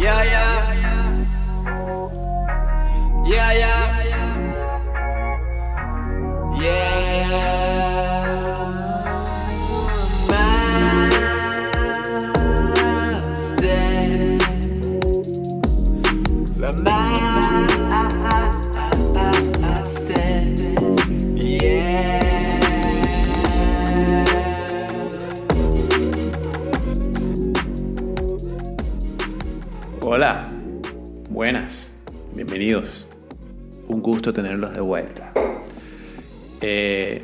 Yeah, yeah. Gusto tenerlos de vuelta. Eh,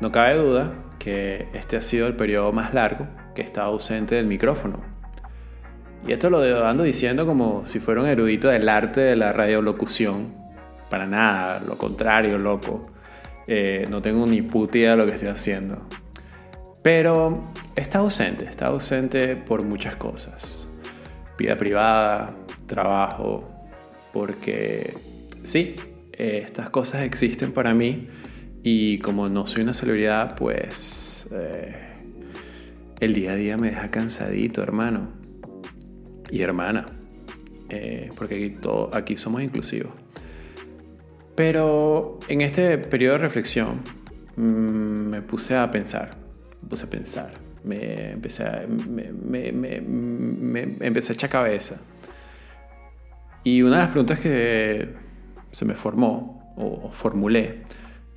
no cabe duda que este ha sido el periodo más largo que he estado ausente del micrófono. Y esto lo ando diciendo como si fuera un erudito del arte de la radiolocución. Para nada, lo contrario, loco. Eh, no tengo ni puta idea de lo que estoy haciendo. Pero está ausente, está ausente por muchas cosas vida privada, trabajo, porque sí, eh, estas cosas existen para mí y como no soy una celebridad, pues eh, el día a día me deja cansadito, hermano y hermana, eh, porque aquí, todo, aquí somos inclusivos. Pero en este periodo de reflexión mm, me puse a pensar, me puse a pensar me empecé a, me, empecé a echar cabeza. Y una de las preguntas que se me formó o, formulé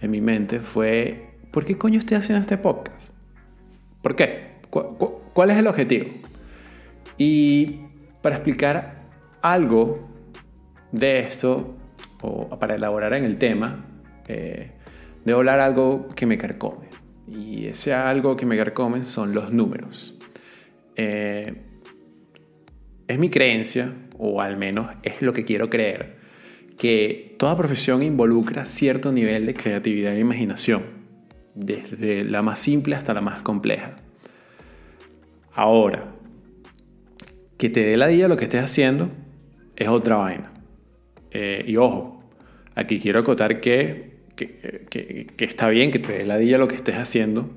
en mi mente fue, ¿por qué coño estoy haciendo este podcast? ¿Por qué? ¿Cuál es el objetivo? Y para explicar algo de esto, o para elaborar en el tema, eh, debo hablar algo que me carcome. Y ese algo que me carcomen son los números. Eh, es mi creencia, o al menos es lo que quiero creer, que toda profesión involucra cierto nivel de creatividad e imaginación, desde la más simple hasta la más compleja. Ahora, que te dé la día lo que estés haciendo es otra vaina. Eh, y ojo, aquí quiero acotar que que, está bien, que te dé la día lo que estés haciendo,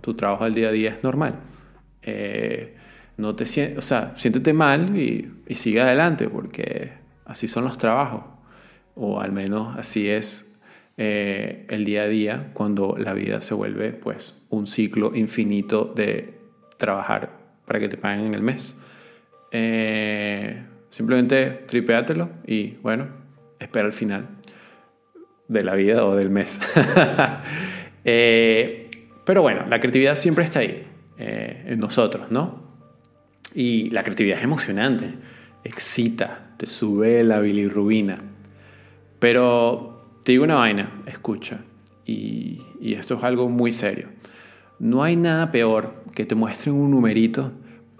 tu trabajo al día a día es normal. Eh, no te o sea, siéntete mal y, sigue adelante, porque así son los trabajos, o al menos así es eh, el día a día cuando la vida se vuelve pues un ciclo infinito de trabajar para que te paguen en el mes. Eh, simplemente tripéatelo y bueno, espera al final de la vida o del mes. Eh, pero bueno, la creatividad siempre está ahí, en nosotros, ¿no? Y la creatividad es emocionante, excita, te sube la bilirrubina. Pero te digo una vaina, escucha, y, esto es algo muy serio. No hay nada peor que te muestren un numerito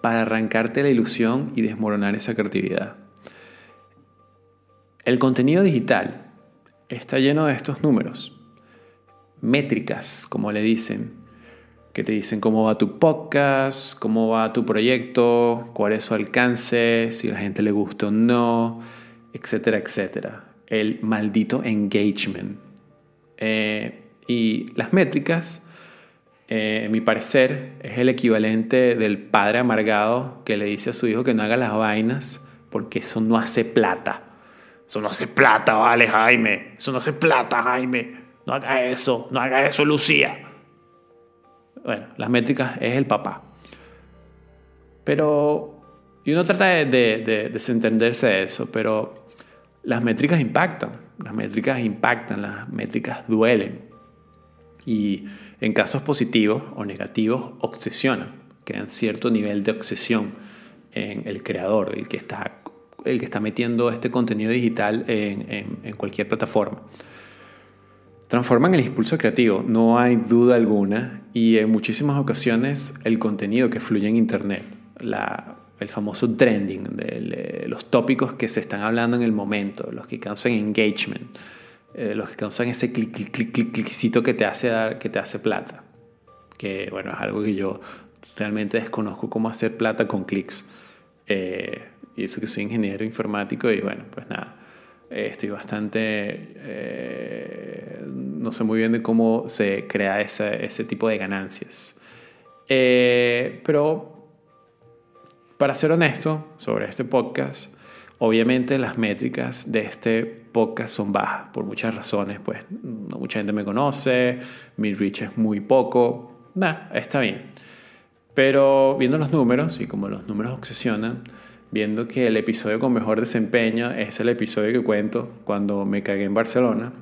para arrancarte la ilusión y desmoronar esa creatividad. El contenido digital está lleno de estos números, métricas, como le dicen, que te dicen cómo va tu podcast, cómo va tu proyecto, cuál es su alcance, si la gente le gusta o no, etcétera, etcétera. El maldito engagement. Eh, y las métricas, eh, mi parecer, es el equivalente del padre amargado que le dice a su hijo que no haga las vainas porque eso no hace plata. Eso no hace plata, vale, Jaime. Eso no hace plata, Jaime. No haga eso, no haga eso, Lucía. Bueno, las métricas es el papá. Pero, y uno trata de, de, desentenderse de eso, pero las métricas impactan. Las métricas impactan, las métricas duelen. Y en casos positivos o negativos, obsesionan, crean cierto nivel de obsesión en el creador, el que está el que está metiendo este contenido digital en, cualquier plataforma. Transforman el impulso creativo, no hay duda alguna, y en muchísimas ocasiones el contenido que fluye en Internet, el famoso trending, de, los tópicos que se están hablando en el momento, los que causan engagement, eh, los que causan ese clic, clic, clic, clic, clicito que te hace dar, que te hace plata. Que bueno, es algo que yo realmente desconozco cómo hacer plata con clics. Eh, y eso que soy ingeniero informático y bueno, pues nada, eh, estoy bastante, eh, no sé muy bien de cómo se crea ese, ese tipo de ganancias. Eh, pero para ser honesto sobre este podcast, Obviamente las métricas de este podcast son bajas por muchas razones, pues no mucha gente me conoce, mi reach es muy poco, nada, está bien. Pero viendo los números y como los números obsesionan, viendo que el episodio con mejor desempeño es el episodio que cuento cuando me cagué en Barcelona,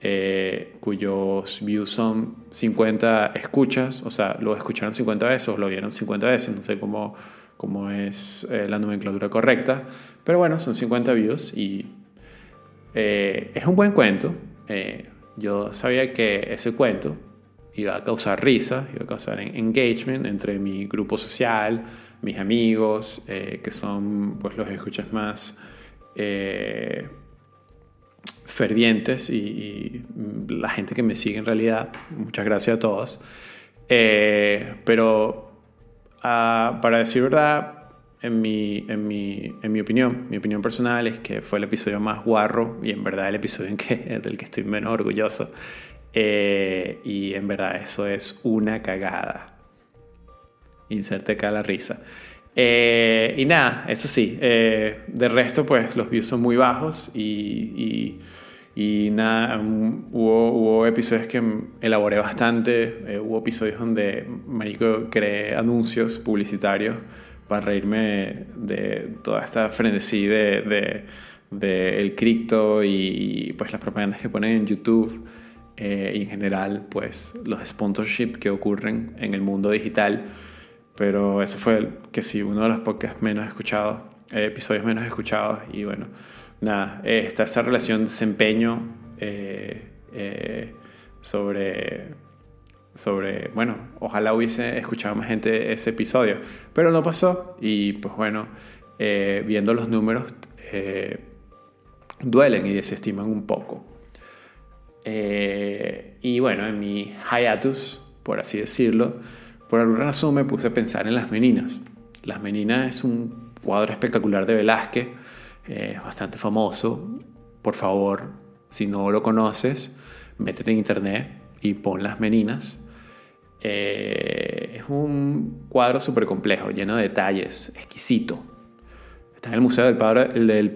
eh, cuyos views son 50 escuchas, o sea, lo escucharon 50 veces o lo vieron 50 veces, no sé cómo, cómo es eh, la nomenclatura correcta, pero bueno, son 50 views y eh, es un buen cuento. yo sabía que ese cuento iba a causar risa, iba a causar engagement entre mi grupo social, mis amigos, que son pues los escuchas más fervientes y, la gente que me sigue en realidad, muchas gracias a todos. Eh, pero ah, para decir verdad, en mi, en, mi, en mi opinión, mi opinión personal es que fue el episodio más guarro y en verdad el episodio en que, del que estoy menos orgulloso. Eh, y en verdad eso es una cagada. Inserte acá la risa. Eh, y nada, eso sí, de resto pues los views son muy bajos y nada, hubo, hubo, episodios que elaboré bastante, eh, hubo episodios donde Marico creé anuncios publicitarios para reírme de toda esta frenesí de, de, el cripto y, pues las propagandas que ponen en YouTube eh, y en general pues los sponsorships que ocurren en el mundo digital. Pero eso fue que sí, uno de los podcasts menos escuchados, episodios menos escuchados y bueno nada, está esa relación de desempeño eh, eh, sobre, sobre, bueno, ojalá hubiese escuchado más gente ese episodio, pero no pasó y pues bueno, eh, viendo los números duelen y desestiman un poco. y bueno, en mi hiatus, por así decirlo, por alguna razón me puse a pensar en Las Meninas. Las Meninas es un cuadro espectacular de Velázquez es bastante famoso. Por favor, si no lo conoces, métete en internet y pon las meninas. Eh, es un cuadro súper complejo, lleno de detalles, exquisito. Está en el Museo del Prado,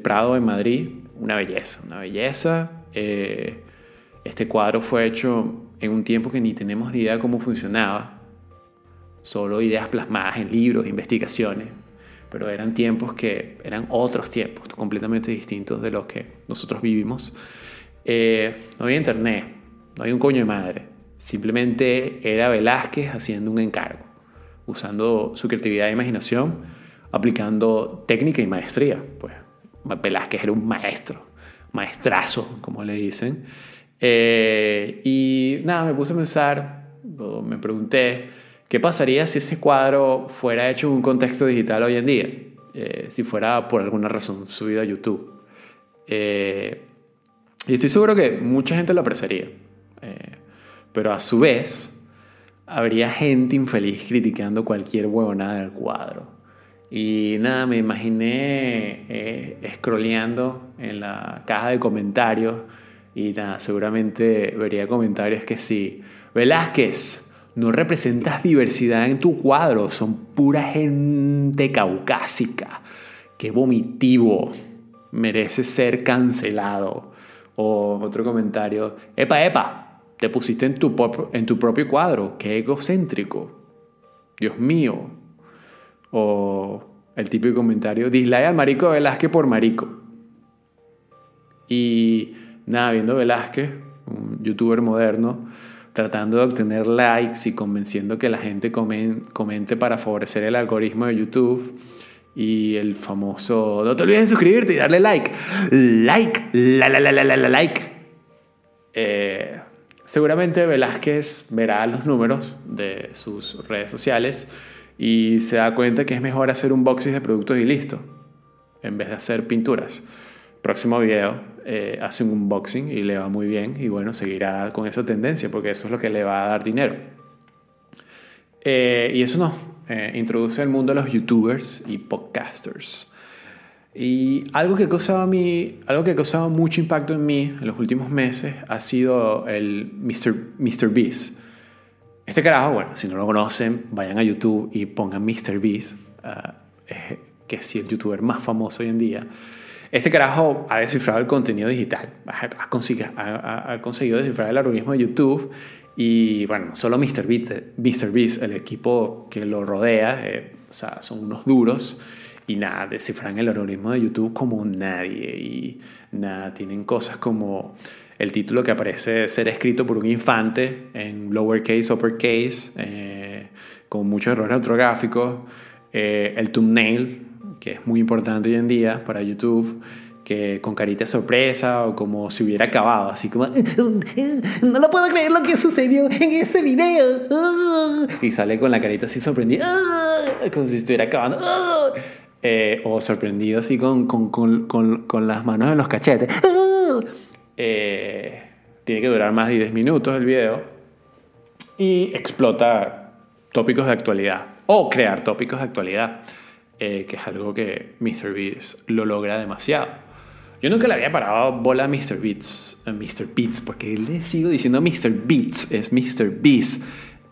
Prado en Madrid, una belleza, una belleza. Eh, este cuadro fue hecho en un tiempo que ni tenemos idea de cómo funcionaba, solo ideas plasmadas en libros, investigaciones pero eran tiempos que eran otros tiempos completamente distintos de los que nosotros vivimos. Eh, no había internet, no había un coño de madre, simplemente era Velázquez haciendo un encargo, usando su creatividad e imaginación, aplicando técnica y maestría. Pues Velázquez era un maestro, maestrazo, como le dicen. Eh, y nada, me puse a pensar, me pregunté, ¿Qué pasaría si ese cuadro fuera hecho en un contexto digital hoy en día? Eh, si fuera por alguna razón subido a YouTube. Eh, y estoy seguro que mucha gente lo apreciaría. Eh, pero a su vez, habría gente infeliz criticando cualquier huevonada del cuadro. Y nada, me imaginé scrolleando en la caja de comentarios y nada, seguramente vería comentarios que sí. Velázquez, no representas diversidad en tu cuadro, son pura gente caucásica. Qué vomitivo, merece ser cancelado. O otro comentario, epa, epa, te pusiste en tu, propio cuadro, qué egocéntrico. Dios mío. O el típico comentario, dislike al marico Velázquez por marico. Y nada, viendo Velázquez, un youtuber moderno, tratando de obtener likes y convenciendo que la gente comente para favorecer el algoritmo de YouTube. Y el famoso, no te olvides de suscribirte y darle like. Like, la, la, la, la, la, like. Eh, seguramente Velázquez verá los números de sus redes sociales y se da cuenta que es mejor hacer un boxing de productos y listo, en vez de hacer pinturas. Próximo video, eh, hace un unboxing y le va muy bien y bueno, seguirá con esa tendencia porque eso es lo que le va a dar dinero. Eh, y eso nos eh, introduce al mundo de los youtubers y podcasters. Y algo que, causaba mí, algo que ha causado mucho impacto en mí en los últimos meses ha sido el Mr. Mr. Beast. Este carajo, bueno, si no lo conocen, vayan a YouTube y pongan Mr. Beast. Ah, que sí el youtuber más famoso hoy en día. Este carajo ha descifrado el contenido digital, ha, conseguido, ha, ha conseguido descifrar el algoritmo de YouTube y bueno, solo MrBeast, el equipo que lo rodea, eh, o sea, son unos duros y nada, descifran el algoritmo de YouTube como nadie y nada, tienen cosas como el título que aparece ser escrito por un infante en lowercase, uppercase, eh, con muchos errores ortográficos, eh, el thumbnail, que es muy importante hoy en día para YouTube, que con carita sorpresa o como si hubiera acabado, así como, no lo puedo creer lo que sucedió en ese video. Y sale con la carita así sorprendida, como si estuviera acabando. Eh, o sorprendido así con, con, con, con, las manos en los cachetes. Eh, tiene que durar más de 10 minutos el video. Y explota tópicos de actualidad. O crear tópicos de actualidad. Eh, que es algo que MrBeast lo logra demasiado. Yo nunca le había parado bola a Mr. Beats, Mr. Beats, porque le sigo diciendo Mr. Beats, es Mr. Beast.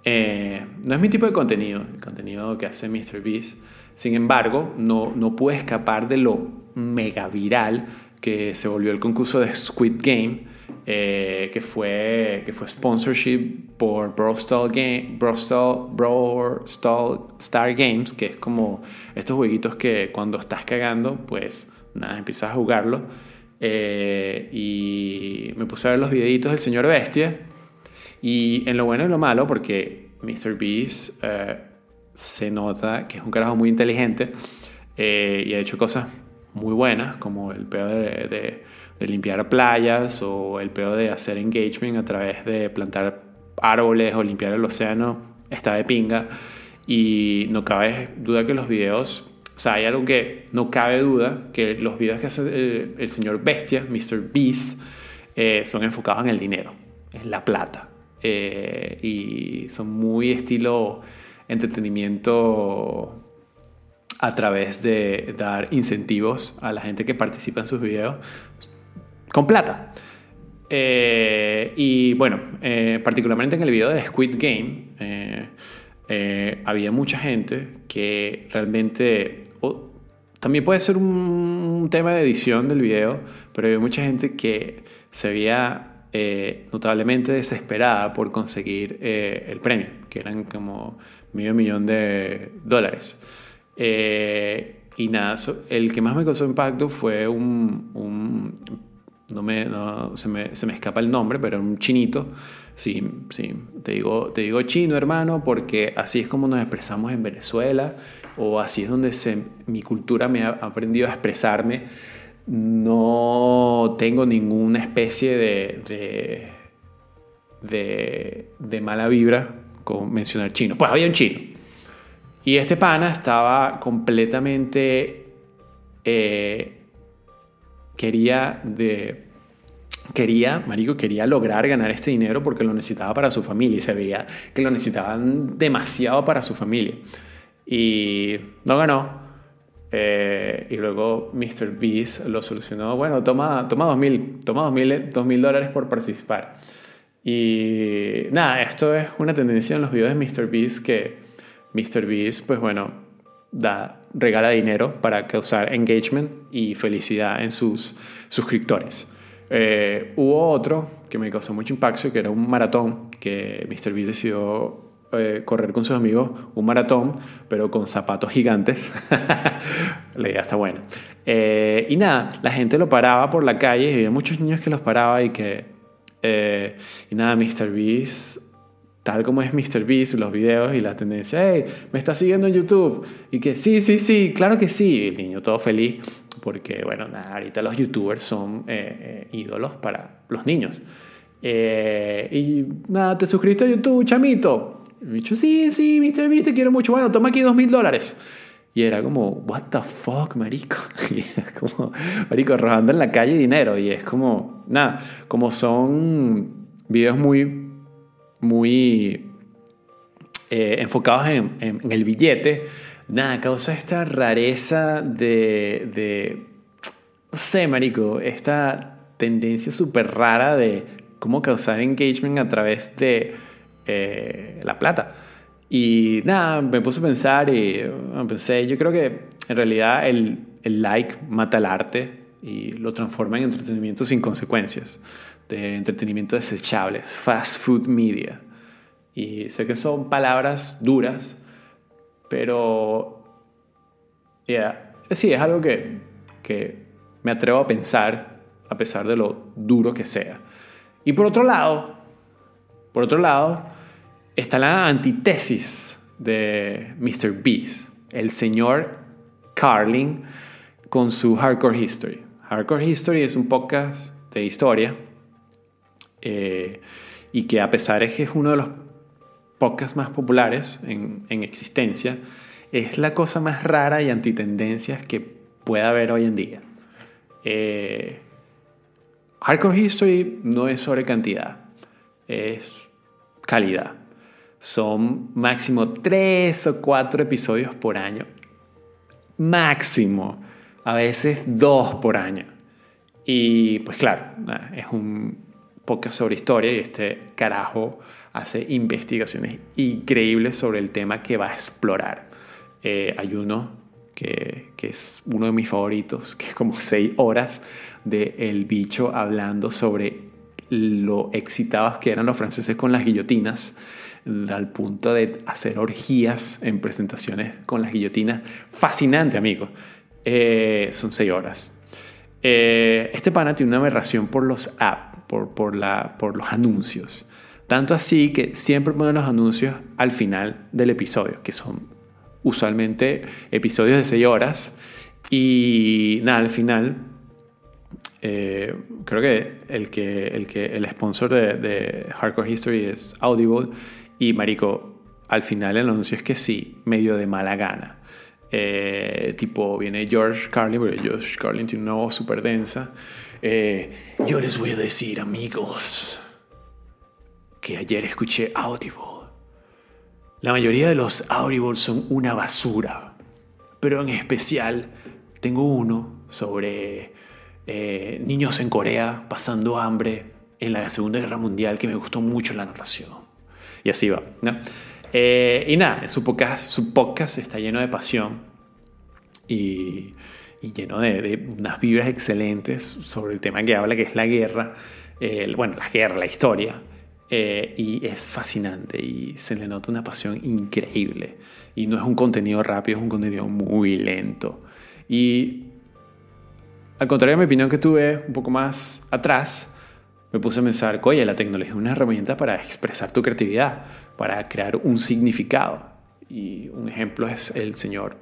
Eh, no es mi tipo de contenido, el contenido que hace Mr. Beast. Sin embargo, no, no pude escapar de lo mega viral que se volvió el concurso de Squid Game, eh, que, fue, que fue sponsorship por Brostall, Game, Brostall Star Games, que es como estos jueguitos que cuando estás cagando, pues nada, empiezas a jugarlo. Eh, y me puse a ver los videitos del señor Bestia. Y en lo bueno y lo malo, porque Mr. Beast eh, se nota que es un carajo muy inteligente y ha hecho cosas muy buenas, como el peor de, de, limpiar playas o el peor de hacer engagement a través de plantar árboles o limpiar el océano, está de pinga. Y no cabe duda que los videos o sea, hay algo que no cabe duda, que los videos que hace el, señor Bestia, Mr. Beast, eh, son enfocados en el dinero, en la plata. Eh, y son muy estilo entretenimiento a través de dar incentivos a la gente que participa en sus videos con plata. Eh, y bueno, particularmente en el video de Squid Game, había mucha gente que realmente también puede ser un, tema de edición del video, pero hay mucha gente que se veía eh, notablemente desesperada por conseguir eh, el premio, que eran como medio millón de dólares. Eh, y nada, el que más me causó impacto fue un, no, me, se, me, se, me, escapa el nombre, pero un chinito. Sí, sí, te digo, te digo chino, hermano, porque así es como nos expresamos en Venezuela, o así es donde se, mi cultura me ha aprendido a expresarme. No tengo ninguna especie de, de, de, mala vibra con mencionar chino. Pues había un chino. Y este pana estaba completamente... Eh, quería de quería, marico, quería lograr ganar este dinero porque lo necesitaba para su familia y se veía que lo necesitaban demasiado para su familia. Y no ganó. Eh, y luego Mr. Beast lo solucionó. Bueno, toma, toma 2.000 toma dos mil dólares por participar. Y nada, esto es una tendencia en los videos de Mr. Beast que Mr. Beast, pues bueno, da, regala dinero para causar engagement y felicidad en sus suscriptores. Eh, hubo otro que me causó mucho impacto, que era un maratón que Mr. Beast decidió eh, correr con sus amigos, un maratón, pero con zapatos gigantes. la idea está buena. Eh, y nada, la gente lo paraba por la calle y había muchos niños que los paraba y que... y nada, Mr. Tal como es Mr. Beast, los videos y la tendencia, hey, me está siguiendo en YouTube. Y que sí, sí, sí, claro que sí. El niño todo feliz, porque bueno, ahorita los youtubers son eh, eh, ídolos para los niños. Eh, y nada, ¿te suscribiste a YouTube, chamito? Y me dicho, sí, sí, Mr. Beast, te quiero mucho. Bueno, toma aquí dos mil dólares. Y era como, what the fuck, marico. Y es como, marico, arrojando en la calle dinero. Y es como, nada, como son videos muy muy eh, enfocados en, el billete, nada, causa esta rareza de, no sé, marico, esta tendencia súper rara de cómo causar engagement a través de eh, la plata. Y nada, me puse a pensar y pensé, yo creo que en realidad el like mata el arte y lo transforma en entretenimiento sin consecuencias, de entretenimiento desechable, fast food media. Y sé que son palabras duras, pero yeah, sí, es algo que, que me atrevo a pensar a pesar de lo duro que sea. Y por otro lado, por otro lado, está la antítesis de Mr. Beast, el señor Carlin con su Hardcore History. Hardcore History es un podcast de historia eh, y que a pesar de que es uno de los podcasts más populares en, en existencia, es la cosa más rara y antitendencias que pueda haber hoy en día. Eh, Hardcore History no es sobre cantidad, es calidad. Son máximo tres o cuatro episodios por año. Máximo. A veces dos por año. Y pues claro, es un podcast sobre historia y este carajo hace investigaciones increíbles sobre el tema que va a explorar. Eh, hay uno que, que, es uno de mis favoritos, que es como seis horas de El Bicho hablando sobre lo excitados que eran los franceses con las guillotinas, al punto de hacer orgías en presentaciones con las guillotinas. Fascinante, amigo. Eh, son seis horas. Eh, este pana tiene una aberración por los apps, por, por, la, por los anuncios. Tanto así que siempre ponen los anuncios al final del episodio, que son usualmente episodios de seis horas. Y nada, al final eh, creo que el, que el, que el sponsor de, Hardcore History es Audible y Marico, al final el anuncio es que sí, medio de mala gana. Eh, tipo, viene George Carlin, porque George Carlin tiene una voz súper densa. Eh, yo les voy a decir, amigos, que ayer escuché Audible. La mayoría de los Audible son una basura, pero en especial tengo uno sobre eh, niños en Corea pasando hambre en la Segunda Guerra Mundial, que me gustó mucho la narración. Y así va. Eh, y nada, su podcast, su podcast está lleno de pasión y, lleno de, unas vibras excelentes sobre el tema que habla, que es la guerra. bueno, la guerra, la historia. Eh, y es fascinante y se le nota una pasión increíble. Y no es un contenido rápido, es un contenido muy lento. Y al contrario de mi opinión que tuve un poco más atrás, me puse a pensar, oye, la tecnología es una herramienta para expresar tu creatividad, para crear un significado. Y un ejemplo es el señor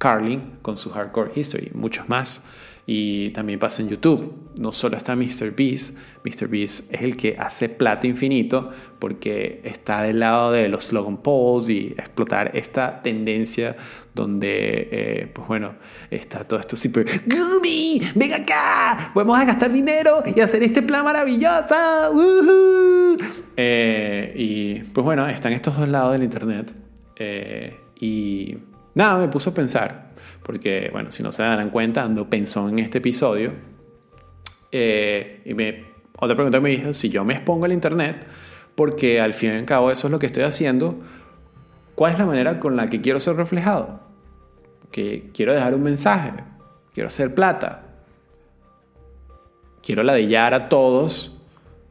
Carlin con su Hardcore History, muchos más y también pasa en YouTube. No solo está Mr. Beast, Mr. Beast es el que hace plata infinito porque está del lado de los slogan polls y explotar esta tendencia donde, eh, pues bueno, está todo esto super Gooby, ven acá, vamos a gastar dinero y hacer este plan maravilloso. Eh, y pues bueno, están estos dos lados del internet eh, y nada, me puso a pensar porque, bueno, si no se dan cuenta, ando pensó en este episodio. Eh, y me, otra pregunta me dijo, si yo me expongo al Internet, porque al fin y al cabo eso es lo que estoy haciendo, ¿cuál es la manera con la que quiero ser reflejado? Que quiero dejar un mensaje, quiero hacer plata, quiero ladillar a todos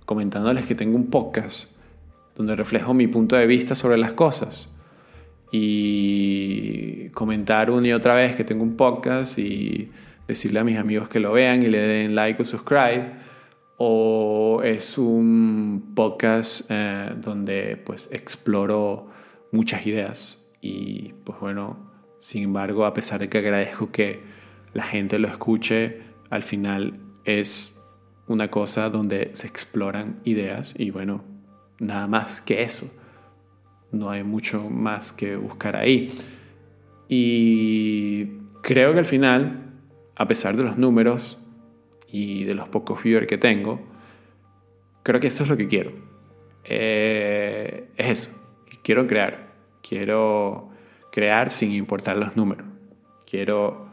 comentándoles que tengo un podcast donde reflejo mi punto de vista sobre las cosas y comentar una y otra vez que tengo un podcast y decirle a mis amigos que lo vean y le den like o subscribe. O es un podcast eh, donde pues exploro muchas ideas y pues bueno sin embargo a pesar de que agradezco que la gente lo escuche al final es una cosa donde se exploran ideas y bueno nada más que eso no hay mucho más que buscar ahí. Y creo que al final, a pesar de los números y de los pocos viewers que tengo, creo que eso es lo que quiero. Eh, es eso. Quiero crear. Quiero crear sin importar los números. Quiero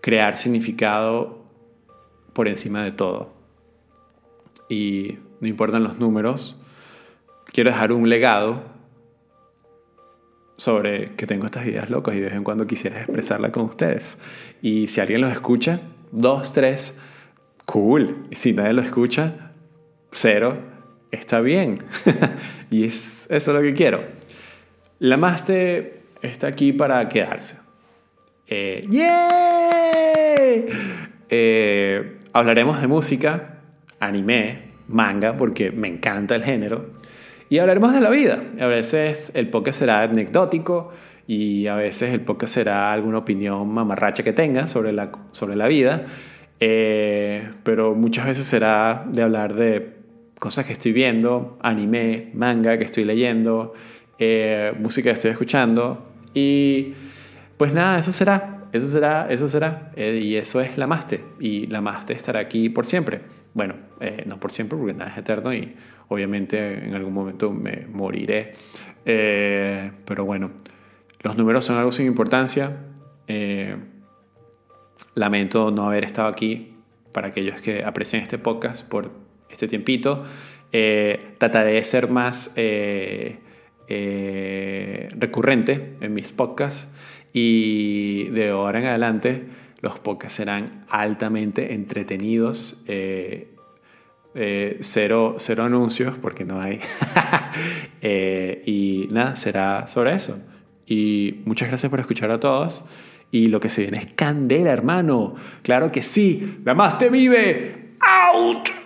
crear significado por encima de todo. Y no importan los números. Quiero dejar un legado sobre que tengo estas ideas locas y de vez en cuando quisiera expresarla con ustedes. Y si alguien los escucha, dos, tres, cool. Y si nadie lo escucha, cero, está bien. y es eso lo que quiero. La Maste está aquí para quedarse. Eh, eh, hablaremos de música, anime, manga, porque me encanta el género. Y hablaremos de la vida. A veces el podcast será anecdótico y a veces el podcast será alguna opinión mamarracha que tenga sobre la, sobre la vida. Eh, pero muchas veces será de hablar de cosas que estoy viendo, anime, manga que estoy leyendo, eh, música que estoy escuchando. Y pues nada, eso será, eso será, eso será. Eh, y eso es la Maste. Y la Maste estará aquí por siempre. Bueno, no por siempre porque nada es eterno y obviamente en algún momento me moriré. pero bueno, los números son algo sin importancia. Lamento no haber estado aquí para aquellos que aprecian este podcast por este tiempito. Eh, trataré de ser más eh, eh, recurrente en mis podcasts y de ahora en adelante los podcasts serán altamente entretenidos. cero, cero anuncios porque no hay. y nada, será sobre eso. Y muchas gracias por escuchar a todos. Y lo que se viene es candela, hermano. Claro que sí. La más te vive. ¡Out!